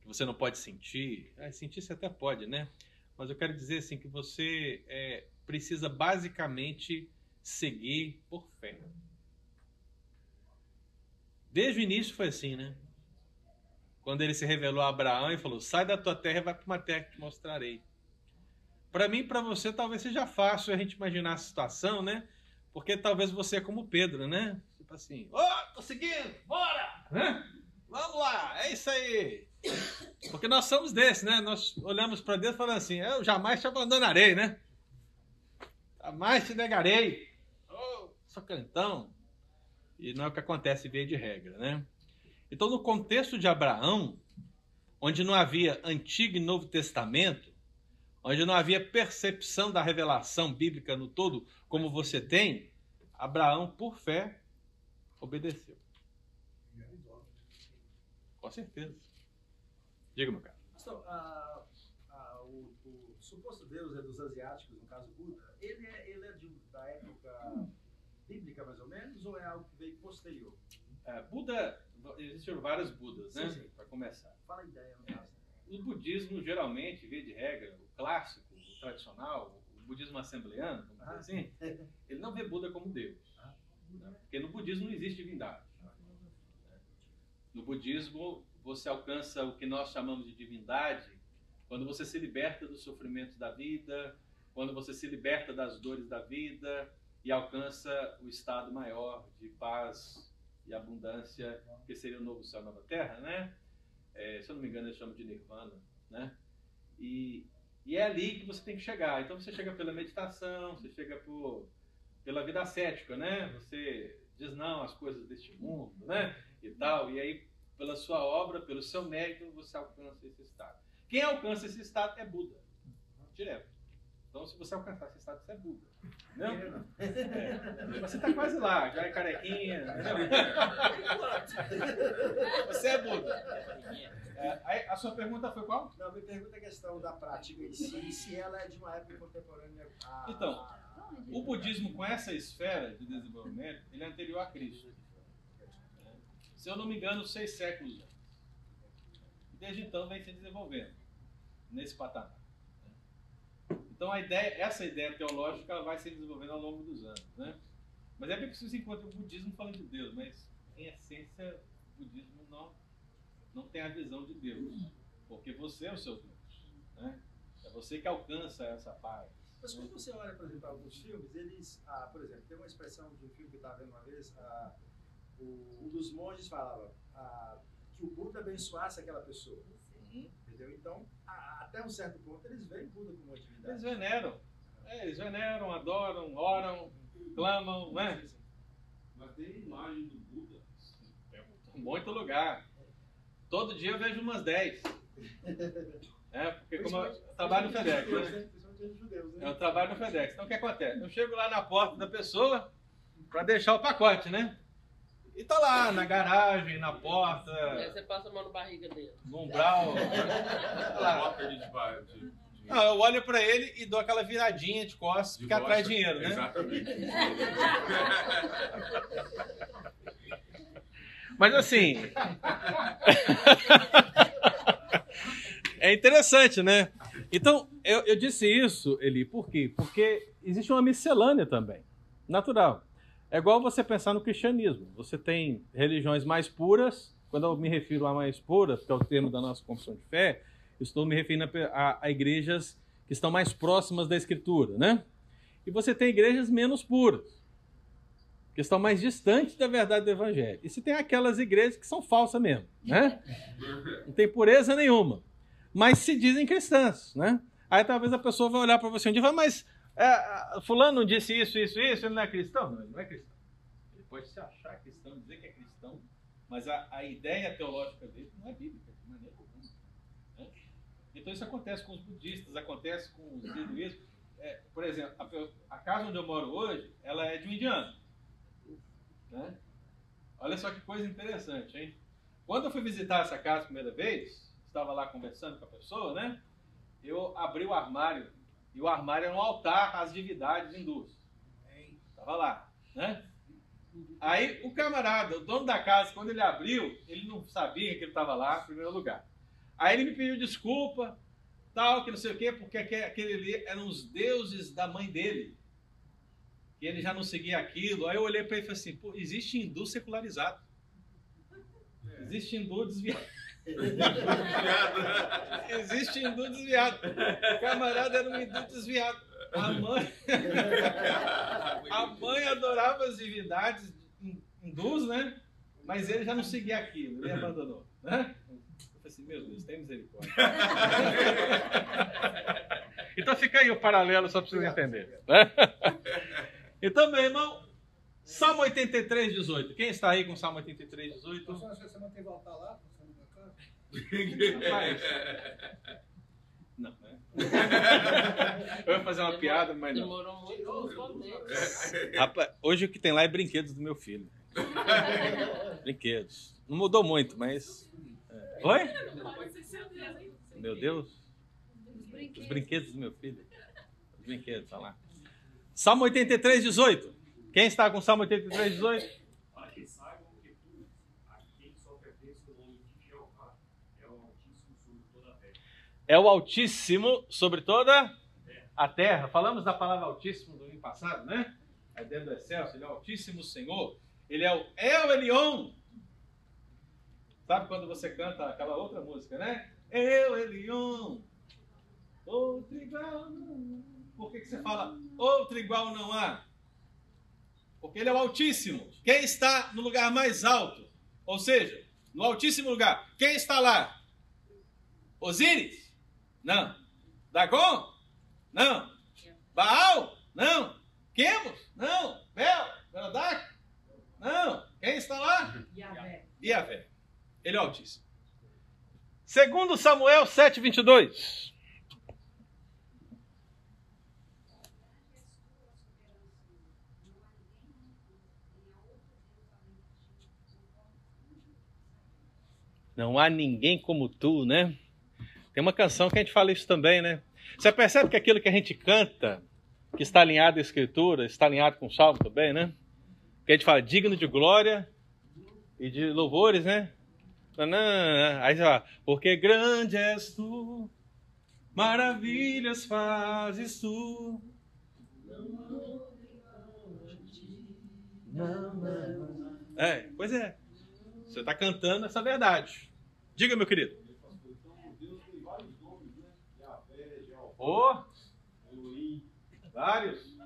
que você não pode sentir. Ah, sentir você até pode, né? Mas eu quero dizer assim que você é, precisa basicamente seguir por fé. Desde o início foi assim, né? Quando ele se revelou a Abraão e falou: Sai da tua terra e vai para uma terra que te mostrarei. Para mim, para você, talvez seja fácil a gente imaginar a situação, né? Porque talvez você é como Pedro, né? Tipo assim: Ô, oh, tô seguindo, bora! Né? Vamos lá, é isso aí. Porque nós somos desses, né? Nós olhamos para Deus falando assim: Eu jamais te abandonarei, né? Jamais te negarei. Oh, sou. E não é o que acontece via de regra, né? Então, no contexto de Abraão, onde não havia Antigo e Novo Testamento, onde não havia percepção da revelação bíblica no todo, como você tem, Abraão, por fé, obedeceu. Com certeza. Diga, meu cara. Pastor, a- a- o, o suposto Deus é dos asiáticos, no caso Buda, ele é, ele é de- da época bíblica, mais ou menos, ou é algo que veio posterior? É, Buda, existem vários Budas, né? Sim, sim. Para começar. Fala a ideia, no caso. O budismo, geralmente, via de regra, o clássico, o tradicional, o budismo assembleano, vamos dizer Ah. assim, ele não vê Buda como Deus. Ah. né? Porque no budismo não existe divindade. No budismo, você alcança o que nós chamamos de divindade quando você se liberta dos sofrimentos da vida, quando você se liberta das dores da vida e alcança o estado maior de paz e abundância, que seria o novo céu nova terra, né? É, se eu não me engano, eles chamam de nirvana, né? E, e é ali que você tem que chegar. Então você chega pela meditação, você chega por, pela vida ascética, né? Você diz não às coisas deste mundo, né? E tal. E aí, pela sua obra, pelo seu mérito, você alcança esse estado. Quem alcança esse estado é Buda, direto. Então, se você alcançar esse estado, você é Buda. Entendeu? É. Você está quase lá, já é carequinha. Você é Buda. É, a sua pergunta foi qual? Não, me pergunta a questão da prática em si, e se ela é de uma época contemporânea. a- Então, a- O budismo, com essa esfera de desenvolvimento, ele é anterior a Cristo. Se eu não me engano, seis séculos antes. Desde então vem se desenvolvendo nesse patamar. Então a ideia, essa ideia teológica ela vai se desenvolvendo ao longo dos anos. Né? Mas é bem que você encontra o budismo falando de Deus, mas em essência o budismo não, não tem a visão de Deus. Porque você é o seu Deus. Né? É você que alcança essa paz. Mas quando você olha, por exemplo, alguns filmes, eles, ah, por exemplo, tem uma expressão de um filme que eu estava vendo uma vez, ah, o, um dos monges falava ah, que o Buda abençoasse aquela pessoa. Entendeu? Então, a- até um certo ponto, eles veem Buda como uma divindade. Eles veneram. É, eles veneram, adoram, oram, clamam, né? Mas tem imagem do Buda. Em muito lugar. Todo dia eu vejo umas 10. É, porque como eu trabalho no FedEx, né? Judeus, né? Eu trabalho no FedEx. Então o que acontece? Eu chego lá na porta da pessoa para deixar o pacote, né? E tá lá, na garagem, na porta, Aí você passa a mão na barriga dele. no umbral. Tá lá. Não, eu olho para ele e dou aquela viradinha de costas, de porque atrai bosta. dinheiro, né? Exatamente. Mas assim. é interessante, né? Então, eu, eu disse isso, Eli, por quê? Porque existe uma miscelânea também, natural. É igual você pensar no cristianismo. Você tem religiões mais puras, quando eu me refiro a mais puras, que é o termo da nossa confissão de fé, estou me referindo a, a- a igrejas que estão mais próximas da Escritura, né? E você tem igrejas menos puras que estão mais distantes da verdade do evangelho. E você tem aquelas igrejas que são falsas mesmo, né? Não tem pureza nenhuma. Mas se dizem cristãs, né? Aí talvez a pessoa vai olhar para você um dia e falar, mas é, fulano disse isso, isso, isso, ele não é cristão? Não, ele não é cristão. Ele pode se achar cristão, dizer que é cristão, mas a, a ideia teológica dele não é bíblica, de maneira alguma. né? Então isso acontece com os budistas, acontece com os hinduísmos. É, por exemplo, a, a casa onde eu moro hoje, ela é de um indiano. Né? Olha só que coisa interessante, hein? Quando eu fui visitar essa casa a primeira vez, estava lá conversando com a pessoa, né? Eu abri o armário e o armário era um altar às divindades hindus. Estava lá, né? Aí o camarada, o dono da casa, quando ele abriu, ele não sabia que ele estava lá, em primeiro lugar. Aí ele me pediu desculpa, tal, que não sei o quê, porque aque- aquele ali eram os deuses da mãe dele. Que ele já não seguia aquilo. Aí eu olhei para ele e falei assim: Pô, existe hindu secularizado. Existe hindu desviado. Existe hindu desviado. O camarada era um hindu desviado. A mãe, a mãe adorava as divindades hindus, né? Mas ele já não seguia aquilo, ele abandonou. Né? Eu falei assim: Meu Deus, tem misericórdia. então fica aí o paralelo, só para vocês entenderem. né? Então, meu irmão, Salmo 83, 18. Quem está aí com Salmo 83, 18? Pastor, acho que você não tem voltar lá? Você não vai cá? Rapaz. Não, né? Eu ia fazer uma piada, mas não. Demorou muito. Rapaz, hoje o que tem lá é brinquedos do meu filho. Brinquedos. Não mudou muito, mas. é. Oi? Meu Deus. Os brinquedos do meu filho. Os brinquedos, tá lá. Salmo 83, 18. Quem está com Salmo 83, 18? Para que saibam que tu, a quem só pertence o nome de Jeová, é o Altíssimo sobre toda a terra. É o Altíssimo sobre toda a terra. Falamos da palavra Altíssimo no ano passado, né? É dentro do excelso, ele é o Altíssimo Senhor. Ele é o El Elion. Sabe quando você canta aquela outra música, né? Eu Elion. Outro igual não há. Por que, que você fala outro igual não há? Porque ele é o Altíssimo. Quem está no lugar mais alto? Ou seja, no Altíssimo lugar. Quem está lá? Osíris? Não. Dagon? Não. Baal? Não. Quemos? Não. Bel? Merodach? Não. Quem está lá? Yahvé. Yahvé. Ele é o Altíssimo. Segundo Samuel 7, 22. Não há ninguém como tu, né? Tem uma canção que a gente fala isso também, né? Você percebe que aquilo que a gente canta, que está alinhado à Escritura, está alinhado com o Salmo também, né? Que a gente fala digno de glória e de louvores, né? Aí você fala, porque grande és tu, maravilhas fazes tu. É, pois é. Você está cantando essa verdade. Diga, meu querido. Então, Deus tem vários nomes, né? Elohim. vários.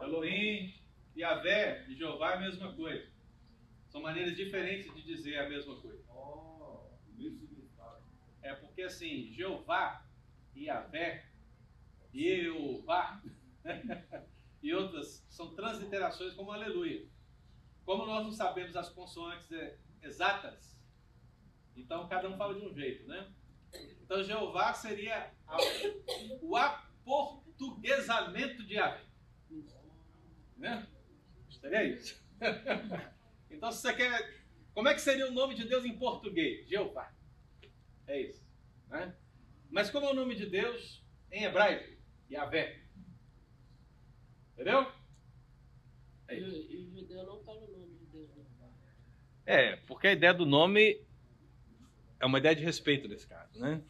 Elohim, Yahvé e Jeová é a mesma coisa. São maneiras diferentes de dizer a mesma coisa. O. É porque assim, Jeová e Yahvé, Jeová e outras são transliterações como aleluia. Como nós não sabemos as consoantes é, exatas, então cada um fala de um jeito, né? Então Jeová seria a- o aportuguesamento de Yahvé. Né? Seria isso. então se você quer. Como é que seria o nome de Deus em português? Jeová. É isso. Né? Mas como é o nome de Deus em hebraico? Yahvé. Entendeu? É E isso. o e o judeu não fala o nome de Deus. né? É, porque a ideia do nome é uma ideia de respeito nesse caso, né?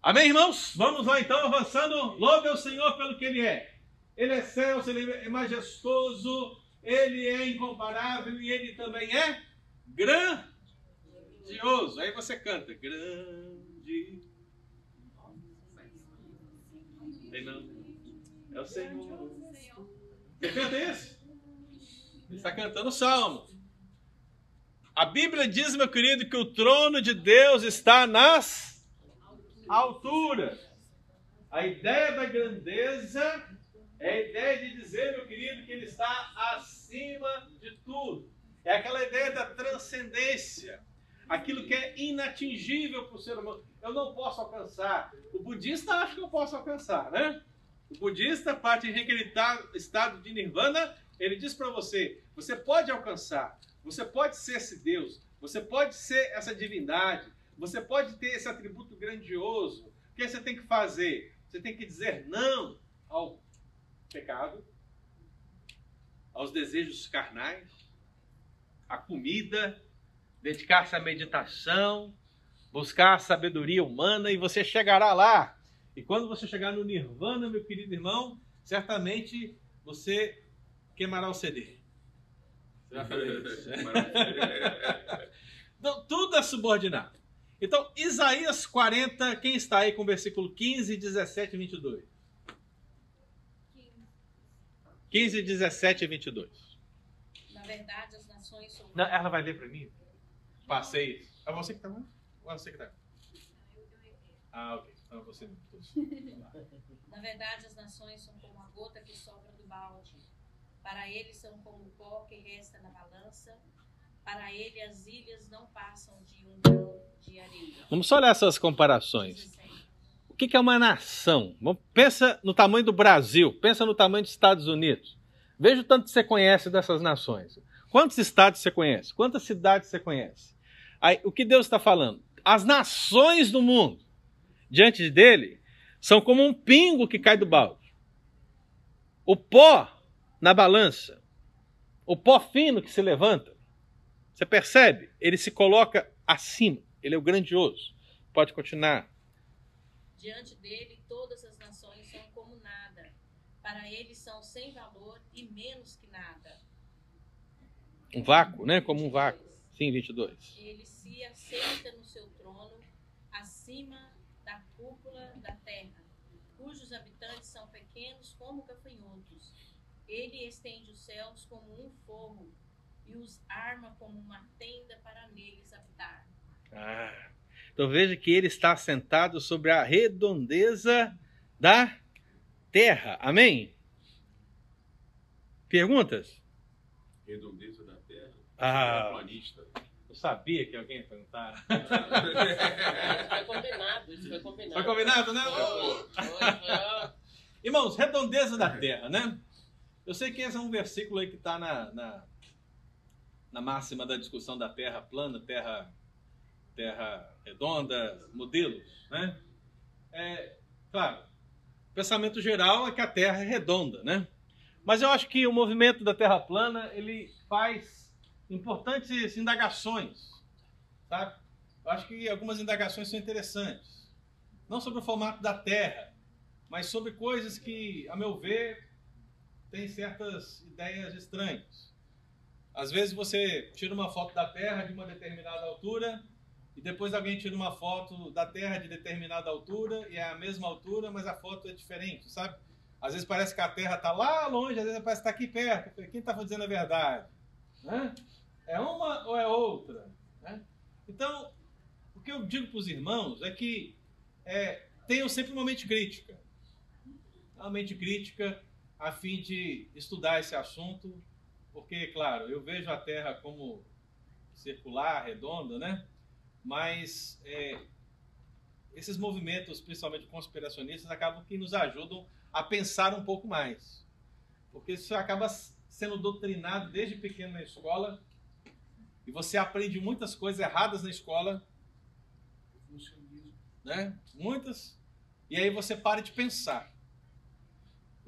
Amém, irmãos? Vamos lá então, avançando. Louve ao Senhor pelo que Ele é. Ele é excelso, Ele é majestoso, Ele é incomparável e Ele também é grandioso. Aí você canta, grande. Ei, não. É o Senhor. Você canta isso? Ele está cantando o salmo. A Bíblia diz, meu querido, que o trono de Deus está nas alturas. A ideia da grandeza é a ideia de dizer, meu querido, que ele está acima de tudo. É aquela ideia da transcendência. Aquilo que é inatingível para o ser humano. Eu não posso alcançar. O budista acha que eu posso alcançar, né? O budista parte em aquele ta- estado de nirvana, ele diz para você: você pode alcançar, você pode ser esse Deus, você pode ser essa divindade, você pode ter esse atributo grandioso. O que você tem que fazer? Você tem que dizer não ao pecado, aos desejos carnais, à comida, dedicar-se à meditação, buscar a sabedoria humana e você chegará lá. E quando você chegar no Nirvana, meu querido irmão, certamente você queimará o CD. Você vai fazer isso. Então, tudo é subordinado. Então, Isaías 40, quem está aí com o versículo 15, 17 e 22? 15, 17 e 22. Na verdade, as nações são. Não, ela vai ler para mim? Passei. É você que está lá? Ou é você que está? Ah, ok. Então é você. Na verdade, as nações são como a gota que sobra do balde. Para eles são como o pó que resta na balança. Para ele, as ilhas não passam de um grão de areia. Vamos só olhar essas comparações. O que é uma nação? Pensa no tamanho do Brasil, pensa no tamanho dos Estados Unidos. Veja o tanto que você conhece dessas nações. Quantos estados você conhece? Quantas cidades você conhece? Aí, o que Deus está falando? As nações do mundo, diante dele, são como um pingo que cai do balde. O pó na balança, o pó fino que se levanta. Você percebe? Ele se coloca acima. Ele é o grandioso. Pode continuar. Diante dele, todas as nações são como nada. Para ele, são sem valor e menos que nada. Um vácuo, né? Como um vácuo. Sim, 22. Ele se assenta no seu trono, acima da cúpula da terra, cujos habitantes são pequenos como gafanhotos. Ele estende os céus como um forro e os arma como uma tenda para neles habitar. Ah, então veja que ele está sentado sobre a redondeza da terra. Amém? Perguntas? Redondeza da terra. Ah. Terraplanista. Eu sabia que alguém ia perguntar. Foi combinado, isso foi combinado. Foi combinado, né? Foi, foi, foi. Irmãos, redondeza da terra, né? Eu sei que esse é um versículo aí que está na, na, na máxima da discussão da terra plana, terra, terra redonda, modelos, né? É, claro, o pensamento geral é que a terra é redonda, né? Mas eu acho que o movimento da terra plana, ele faz importantes indagações, sabe? Eu acho que algumas indagações são interessantes. Não sobre o formato da terra, mas sobre coisas que, a meu ver, têm certas ideias estranhas. Às vezes você tira uma foto da Terra de uma determinada altura e depois alguém tira uma foto da Terra de determinada altura e é a mesma altura, mas a foto é diferente, sabe? Às vezes parece que a Terra está lá longe, às vezes parece que está aqui perto. Quem está dizendo a verdade? Né? É uma ou é outra? né? Então, o que eu digo para os irmãos é que é, tenham sempre uma mente crítica. Uma mente crítica a fim de estudar esse assunto, porque, claro, eu vejo a Terra como circular, redonda, né? Mas é, esses movimentos, principalmente conspiracionistas, acabam que nos ajudam a pensar um pouco mais. Porque isso acaba sendo doutrinado desde pequeno na escola e você aprende muitas coisas erradas na escola, né? Muitas. E aí você para de pensar.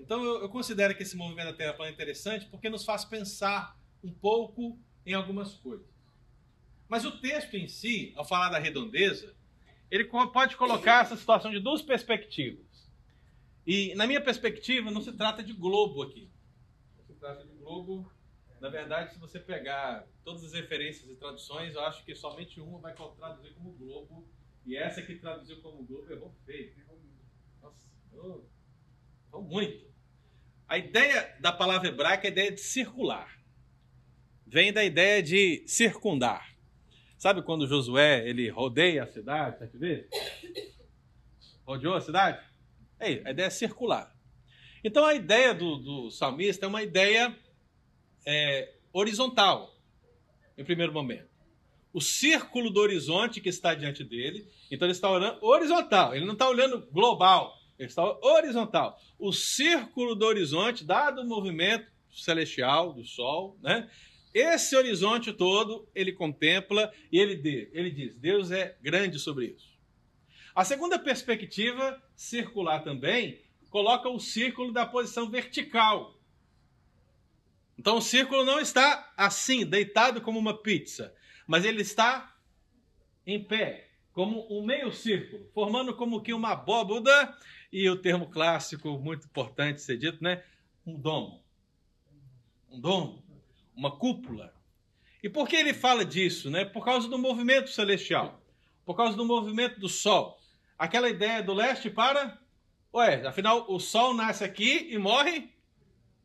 Então eu, eu considero que esse movimento da Terra plana é interessante porque nos faz pensar um pouco em algumas coisas. Mas o texto em si, ao falar da redondeza, ele pode colocar essa situação de duas perspectivas. E na minha perspectiva, não se trata de globo aqui. Não se trata de globo. Na verdade, se você pegar todas as referências e traduções, eu acho que somente uma vai traduzir como globo. E essa que traduziu como globo errou feio. Nossa, errou, errou muito. A ideia da palavra hebraica é a ideia de circular. Vem da ideia de circundar. Sabe quando Josué ele rodeia a cidade, sete vezes? Rodeou a cidade? É, a ideia é circular. Então a ideia do, do salmista é uma ideia é, horizontal, em primeiro momento. O círculo do horizonte que está diante dele, então ele está olhando horizontal, ele não está olhando global, ele está horizontal. O círculo do horizonte, dado o movimento celestial do Sol, né? Esse horizonte todo ele contempla e ele, de, ele diz: Deus é grande sobre isso. A segunda perspectiva, circular também, coloca o círculo da posição vertical. Então o círculo não está assim, deitado como uma pizza, mas ele está em pé, como um meio círculo, formando como que uma abóboda e o termo clássico muito importante ser dito, né? Um domo. Um domo, uma cúpula. E por que ele fala disso, né? Por causa do movimento celestial, por causa do movimento do sol. Aquela ideia do leste para Ué, afinal o sol nasce aqui e morre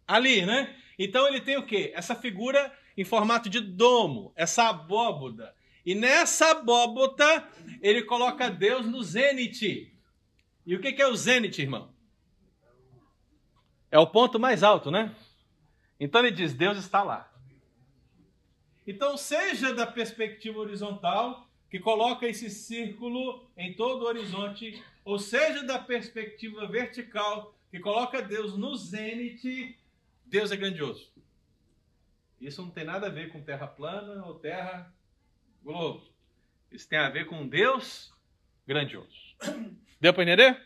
ali, né? Então ele tem o quê? Essa figura em formato de domo, essa abóboda. E nessa abóboda ele coloca Deus no zênite. E o que é o zênite, irmão? É o ponto mais alto, né? Então ele diz: Deus está lá. Então, seja da perspectiva horizontal, que coloca esse círculo em todo o horizonte, ou seja da perspectiva vertical, que coloca Deus no zênite, Deus é grandioso. Isso não tem nada a ver com terra plana ou terra globo. Isso tem a ver com Deus grandioso. Deu para entender?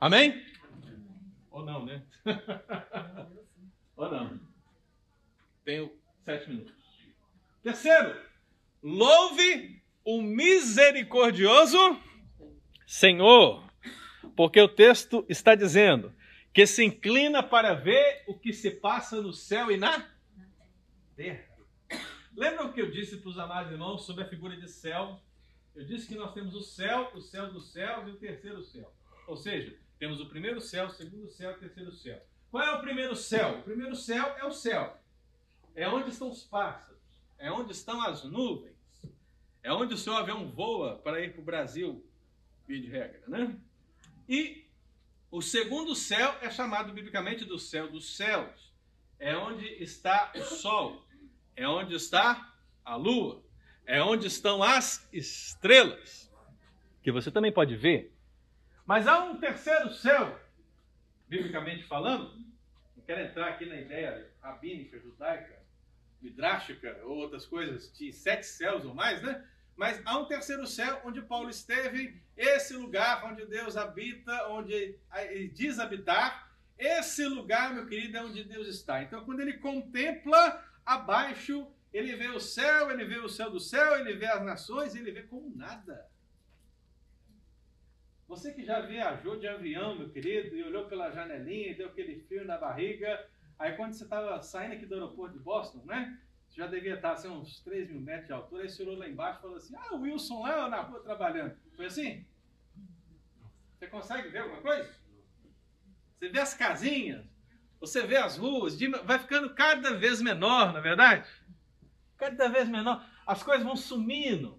Amém? Ou não, né? Ou não. Tenho sete minutos. Terceiro, louve o misericordioso Senhor, porque o texto está dizendo que se inclina para ver o que se passa no céu e na terra. Lembra o que eu disse para os amados irmãos sobre a figura de céu? Eu disse que nós temos o céu, o céu dos céus e o terceiro céu. Ou seja, temos o primeiro céu, o segundo céu e o terceiro céu. Qual é o primeiro céu? O primeiro céu é o céu. É onde estão os pássaros. É onde estão as nuvens. É onde o seu avião voa para ir para o Brasil, via de regra, né? E o segundo céu é chamado biblicamente do céu dos céus. É onde está o sol. É onde está a lua. É onde estão as estrelas. Que você também pode ver. Mas há um terceiro céu, biblicamente falando. Não quero entrar aqui na ideia rabínica, judaica, midrástica ou outras coisas de sete céus ou mais, né? Mas há um terceiro céu onde Paulo esteve, esse lugar onde Deus habita, onde ele diz habitar, esse lugar, meu querido, é onde Deus está. Então, quando ele contempla abaixo, ele vê o céu, ele vê o céu do céu, ele vê as nações, ele vê como nada. Você que já viajou de avião, meu querido, e olhou pela janelinha deu aquele frio na barriga, aí quando você estava saindo aqui do aeroporto de Boston, né? Você já devia estar assim, uns 3 mil metros de altura, aí você olhou lá embaixo e falou assim: Ah, o Wilson lá na rua trabalhando. Foi assim? Você consegue ver alguma coisa? Você vê as casinhas, você vê as ruas, vai ficando cada vez menor, na é verdade? Cada vez menor. As coisas vão sumindo.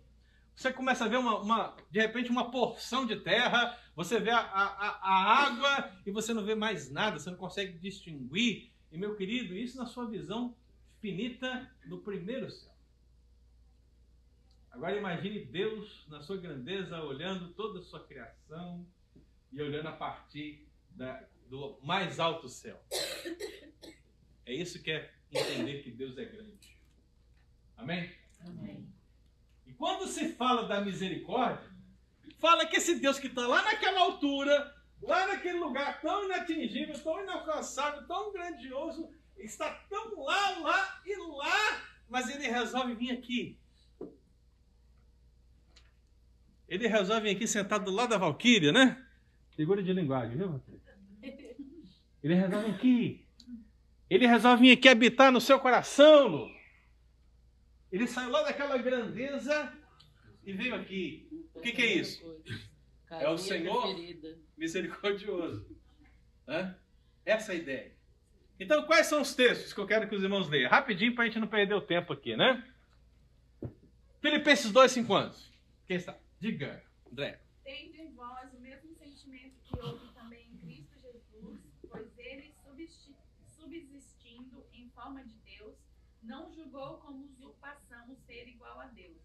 Você começa a ver uma, uma, de repente uma porção de terra, você vê a, a, a água e você não vê mais nada, você não consegue distinguir. E meu querido, isso na sua visão finita no primeiro céu. Agora imagine Deus na sua grandeza olhando toda a sua criação e olhando a partir da, do mais alto céu. É isso que é entender que Deus é grande. Amém? Amém. E quando se fala da misericórdia, fala que esse Deus que está lá naquela altura, lá naquele lugar tão inatingível, tão inalcançável, tão grandioso, está tão lá, lá e lá, mas ele resolve vir aqui. Ele resolve vir aqui sentado do lado da Valquíria, né? Figura de linguagem, viu, Ele resolve vir aqui. Ele resolve vir aqui habitar no seu coração, Lu. Ele saiu lá daquela grandeza e veio aqui. O que, que é isso? É o Senhor misericordioso. Hã? Essa é a ideia. Então, quais são os textos que eu quero que os irmãos leiam? Rapidinho para a gente não perder o tempo aqui, né? Filipenses 2, 5 anos. Quem está? Diga, André. Tende em vós o mesmo sentimento que houve também em Cristo Jesus, pois ele, subsistindo em forma de Deus, não julgou como usurpação ser igual a Deus.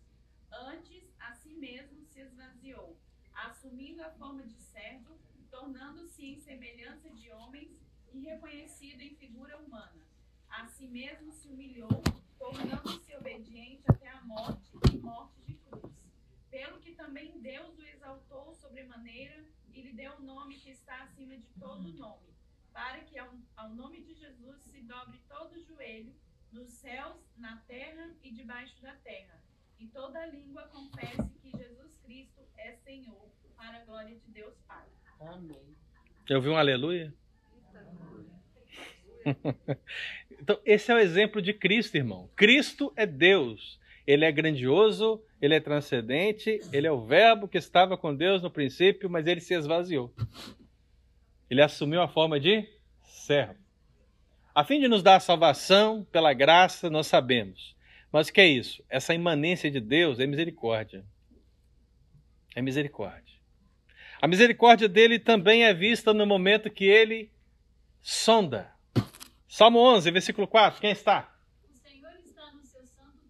Antes, a si mesmo se esvaziou, assumindo a forma de servo, tornando-se em semelhança de homens e reconhecido em figura humana. A si mesmo se humilhou, tornando-se obediente até a morte e morte de cruz. Pelo que também Deus o exaltou sobremaneira e lhe deu o um nome que está acima de todo nome, para que ao, ao nome de Jesus se dobre todo o joelho nos céus, na terra e debaixo da terra. E toda língua confesse que Jesus Cristo é Senhor, para a glória de Deus Pai. Amém. Quer ouvir um aleluia? então, esse é o exemplo de Cristo, irmão. Cristo é Deus. Ele é grandioso, ele é transcendente, ele é o Verbo que estava com Deus no princípio, mas ele se esvaziou. Ele assumiu a forma de servo. A fim de nos dar a salvação pela graça, nós sabemos. Mas o que é isso? Essa imanência de Deus é misericórdia. É misericórdia. A misericórdia dele também é vista no momento que ele sonda. Salmo 11, versículo 4. Quem está? O Senhor está no seu santo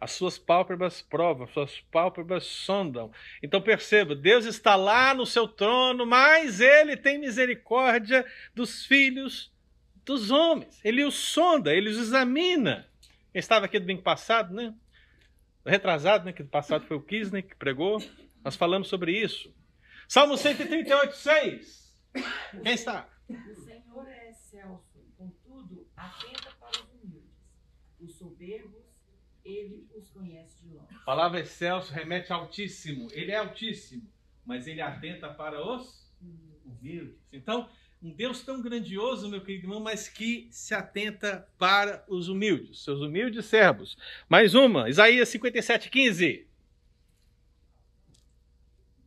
As suas pálpebras provam, as suas pálpebras sondam. Então perceba, Deus está lá no seu trono, mas ele tem misericórdia dos filhos dos homens. Ele os sonda, ele os examina. Quem estava aqui domingo passado, né? Retrasado, né? Que do passado foi o Kisney que pregou. Nós falamos sobre isso. Salmo 138, 6. Quem está? O Senhor é excelso, contudo, atenta para os humildes. Os soberbos, ele os conhece de longe. A palavra excelso remete a altíssimo. Ele é altíssimo, mas ele atenta para os humildes. Então, um Deus tão grandioso, meu querido irmão, mas que se atenta para os humildes, seus humildes servos. Mais uma, Isaías 57, 15.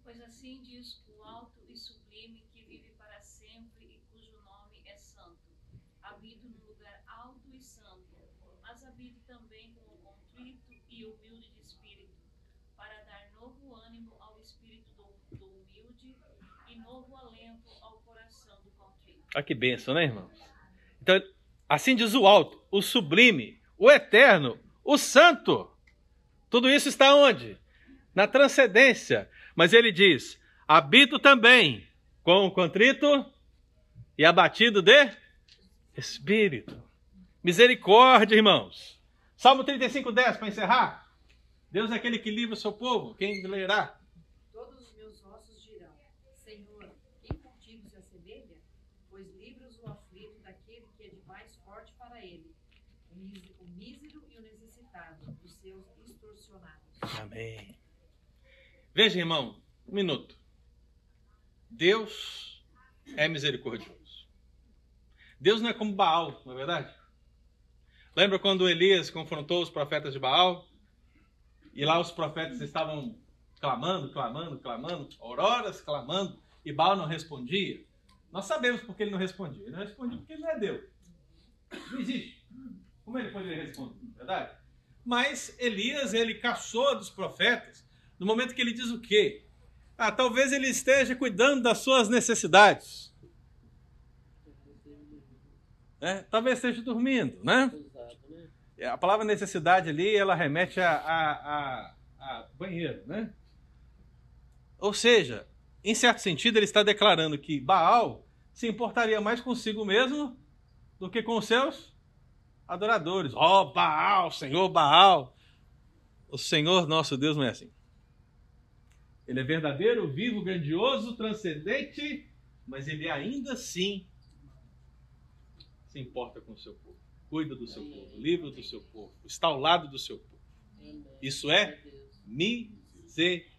Pois assim diz o alto e sublime que vive para sempre e cujo nome é santo. Habito num lugar alto e santo, mas habito também com o contrito e humilde de espírito, para dar novo ânimo ao espírito do, do humilde e novo alento ao coração do contrito. Olha que bênção, né, irmãos? Então, assim diz o alto, o sublime, o eterno, o santo. Tudo isso está onde? Na transcendência. Mas ele diz: habito também com o contrito e abatido de espírito. Misericórdia, irmãos. Salmo 35, 10, para encerrar. Deus é aquele que livra o seu povo. Quem lerá? Todos os meus ossos dirão: Senhor, quem contigo se assemelha? Pois livras o aflito daquele que é de mais forte para ele, o mísero, o mísero e o necessitado, dos seus extorsionados. Amém. Veja, irmão, um minuto. Deus é misericordioso. Deus não é como Baal, não é verdade? Lembra quando Elias confrontou os profetas de Baal? E lá os profetas estavam clamando, clamando, clamando, auroras clamando, e Baal não respondia. Nós sabemos porque ele não respondia. Ele não respondia porque ele não é Deus. Não existe. Como ele poderia responder, não é verdade? Mas Elias, ele caçou dos profetas no momento que ele diz o quê? Ah, talvez ele esteja cuidando das suas necessidades. Né? Talvez esteja dormindo, né? A palavra necessidade ali, ela remete a, a, a, a banheiro, né? Ou seja, em certo sentido, ele está declarando que Baal se importaria mais consigo mesmo do que com os seus adoradores. Ó oh, Baal, Senhor Baal. O Senhor nosso Deus não é assim. Ele é verdadeiro, vivo, grandioso, transcendente, mas ele ainda assim se importa com o seu povo, cuida do seu povo, livra do seu povo, está ao lado do seu povo. Isso é misericórdia.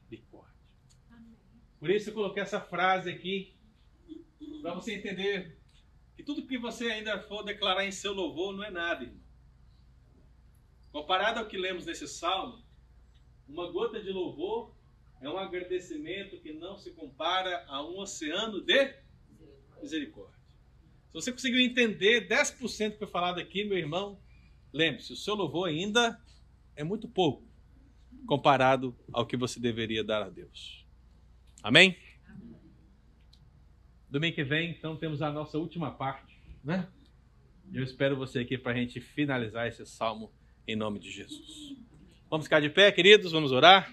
Por isso eu coloquei essa frase aqui, para você entender que tudo que você ainda for declarar em seu louvor não é nada, irmão. Comparado ao que lemos nesse salmo, uma gota de louvor é um agradecimento que não se compara a um oceano de misericórdia. Se você conseguiu entender 10% que foi falado aqui, meu irmão, lembre-se, o seu louvor ainda é muito pouco comparado ao que você deveria dar a Deus. Amém? Domingo que vem, então, temos a nossa última parte, né? Eu espero você aqui para a gente finalizar esse salmo em nome de Jesus. Vamos ficar de pé, queridos, vamos orar.